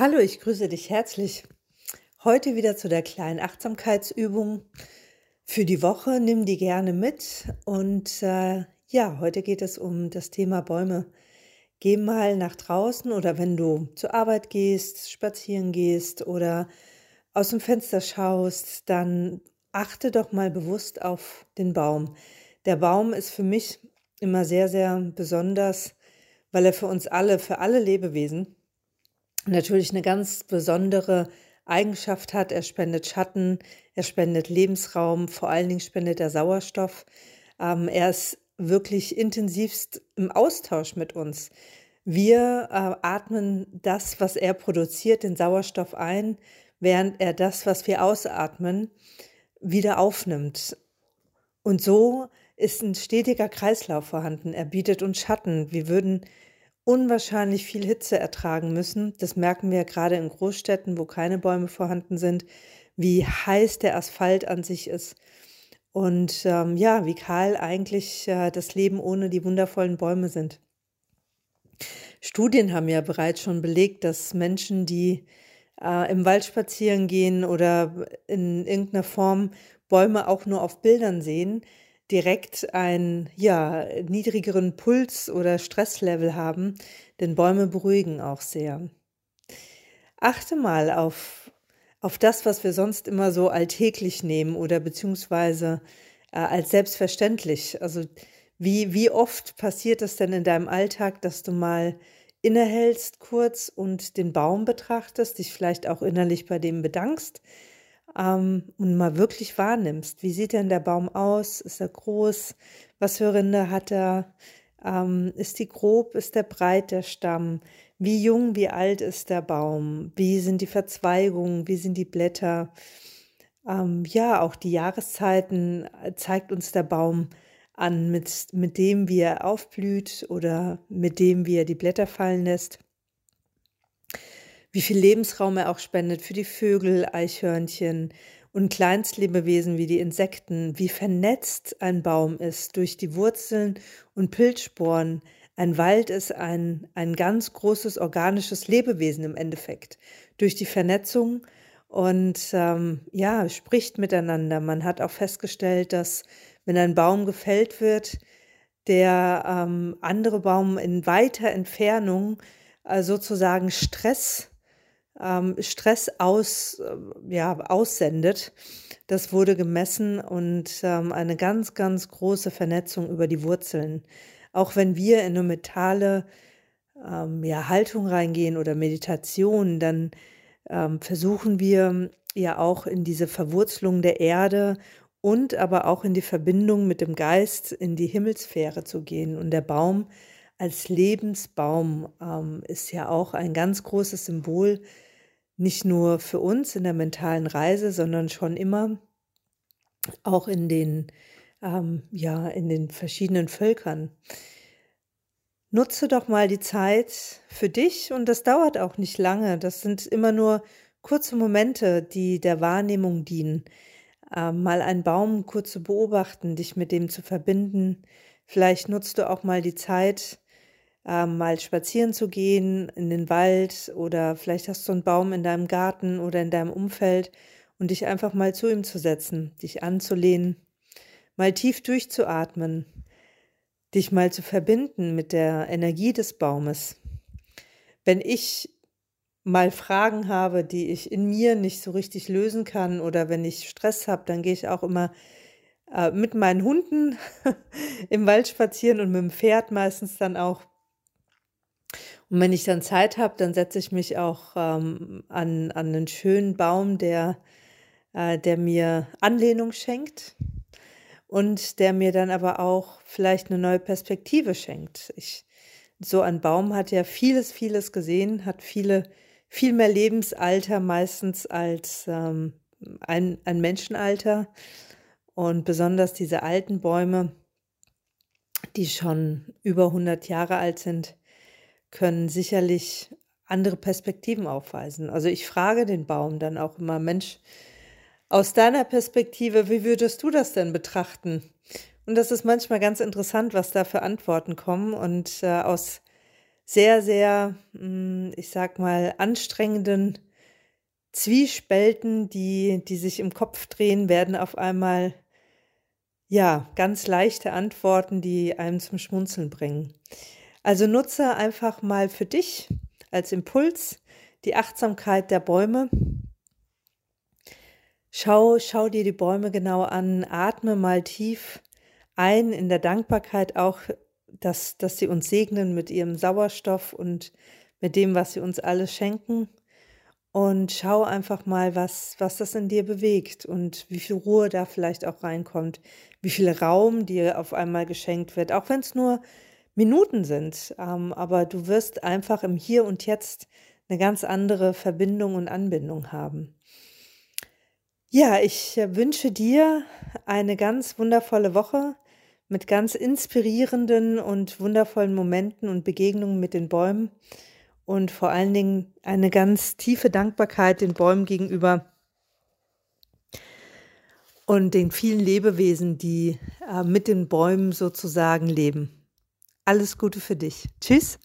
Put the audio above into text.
Hallo, ich grüße dich herzlich. Heute wieder zu der kleinen Achtsamkeitsübung für die Woche. Nimm die gerne mit. Und äh, ja, heute geht es um das Thema Bäume. Geh mal nach draußen oder wenn du zur Arbeit gehst, spazieren gehst oder aus dem Fenster schaust, dann achte doch mal bewusst auf den Baum. Der Baum ist für mich immer sehr, sehr besonders, weil er für uns alle, für alle Lebewesen natürlich eine ganz besondere Eigenschaft hat. Er spendet Schatten, er spendet Lebensraum, vor allen Dingen spendet er Sauerstoff. Ähm, er ist wirklich intensivst im Austausch mit uns. Wir äh, atmen das, was er produziert, den Sauerstoff ein, während er das, was wir ausatmen, wieder aufnimmt. Und so ist ein stetiger Kreislauf vorhanden. Er bietet uns Schatten. Wir würden unwahrscheinlich viel Hitze ertragen müssen. Das merken wir gerade in Großstädten, wo keine Bäume vorhanden sind, wie heiß der Asphalt an sich ist. Und ähm, ja, wie kahl eigentlich äh, das Leben ohne die wundervollen Bäume sind. Studien haben ja bereits schon belegt, dass Menschen, die äh, im Wald spazieren gehen oder in irgendeiner Form Bäume auch nur auf Bildern sehen, direkt einen ja, niedrigeren Puls oder Stresslevel haben, denn Bäume beruhigen auch sehr. Achte mal auf, auf das, was wir sonst immer so alltäglich nehmen oder beziehungsweise äh, als selbstverständlich. Also wie, wie oft passiert es denn in deinem Alltag, dass du mal innehältst kurz und den Baum betrachtest, dich vielleicht auch innerlich bei dem bedankst, ähm, und mal wirklich wahrnimmst, wie sieht denn der Baum aus? Ist er groß? Was für Rinde hat er? Ähm, ist die grob? Ist der breit, der Stamm? Wie jung, wie alt ist der Baum? Wie sind die Verzweigungen? Wie sind die Blätter? Ähm, ja, auch die Jahreszeiten äh, zeigt uns der Baum an, mit, mit dem, wie er aufblüht oder mit dem, wie er die Blätter fallen lässt wie viel Lebensraum er auch spendet für die Vögel, Eichhörnchen und Kleinstlebewesen wie die Insekten, wie vernetzt ein Baum ist durch die Wurzeln und Pilzsporen. Ein Wald ist ein, ein ganz großes organisches Lebewesen im Endeffekt. Durch die Vernetzung und ähm, ja, spricht miteinander. Man hat auch festgestellt, dass wenn ein Baum gefällt wird, der ähm, andere Baum in weiter Entfernung äh, sozusagen Stress ähm, Stress aus, äh, ja, aussendet. Das wurde gemessen und ähm, eine ganz, ganz große Vernetzung über die Wurzeln. Auch wenn wir in eine mentale ähm, ja, Haltung reingehen oder Meditation, dann ähm, versuchen wir ja auch in diese Verwurzelung der Erde und aber auch in die Verbindung mit dem Geist, in die Himmelsphäre zu gehen. Und der Baum als Lebensbaum ähm, ist ja auch ein ganz großes Symbol nicht nur für uns in der mentalen Reise, sondern schon immer auch in den, ähm, ja, in den verschiedenen Völkern. Nutze doch mal die Zeit für dich und das dauert auch nicht lange. Das sind immer nur kurze Momente, die der Wahrnehmung dienen. Ähm, mal einen Baum kurz zu beobachten, dich mit dem zu verbinden. Vielleicht nutzt du auch mal die Zeit, ähm, mal spazieren zu gehen in den Wald oder vielleicht hast du einen Baum in deinem Garten oder in deinem Umfeld und dich einfach mal zu ihm zu setzen, dich anzulehnen, mal tief durchzuatmen, dich mal zu verbinden mit der Energie des Baumes. Wenn ich mal Fragen habe, die ich in mir nicht so richtig lösen kann oder wenn ich Stress habe, dann gehe ich auch immer äh, mit meinen Hunden im Wald spazieren und mit dem Pferd meistens dann auch und wenn ich dann Zeit habe, dann setze ich mich auch ähm, an, an einen schönen Baum, der, äh, der mir Anlehnung schenkt und der mir dann aber auch vielleicht eine neue Perspektive schenkt. Ich, so ein Baum hat ja vieles, vieles gesehen, hat viele, viel mehr Lebensalter meistens als ähm, ein, ein Menschenalter. Und besonders diese alten Bäume, die schon über 100 Jahre alt sind, können sicherlich andere Perspektiven aufweisen. Also ich frage den Baum dann auch immer, Mensch, aus deiner Perspektive, wie würdest du das denn betrachten? Und das ist manchmal ganz interessant, was da für Antworten kommen. Und äh, aus sehr, sehr, hm, ich sag mal, anstrengenden Zwiespälten, die, die sich im Kopf drehen, werden auf einmal ja ganz leichte Antworten, die einem zum Schmunzeln bringen. Also nutze einfach mal für dich als Impuls die Achtsamkeit der Bäume. Schau, schau dir die Bäume genau an, atme mal tief ein in der Dankbarkeit auch, dass, dass sie uns segnen mit ihrem Sauerstoff und mit dem, was sie uns alles schenken. Und schau einfach mal, was, was das in dir bewegt und wie viel Ruhe da vielleicht auch reinkommt, wie viel Raum dir auf einmal geschenkt wird, auch wenn es nur Minuten sind. Ähm, aber du wirst einfach im Hier und Jetzt eine ganz andere Verbindung und Anbindung haben. Ja, ich äh, wünsche dir eine ganz wundervolle Woche mit ganz inspirierenden und wundervollen Momenten und Begegnungen mit den Bäumen und vor allen Dingen eine ganz tiefe Dankbarkeit den Bäumen gegenüber und den vielen Lebewesen, die äh, mit den Bäumen sozusagen leben. Alles Gute für dich. Tschüss.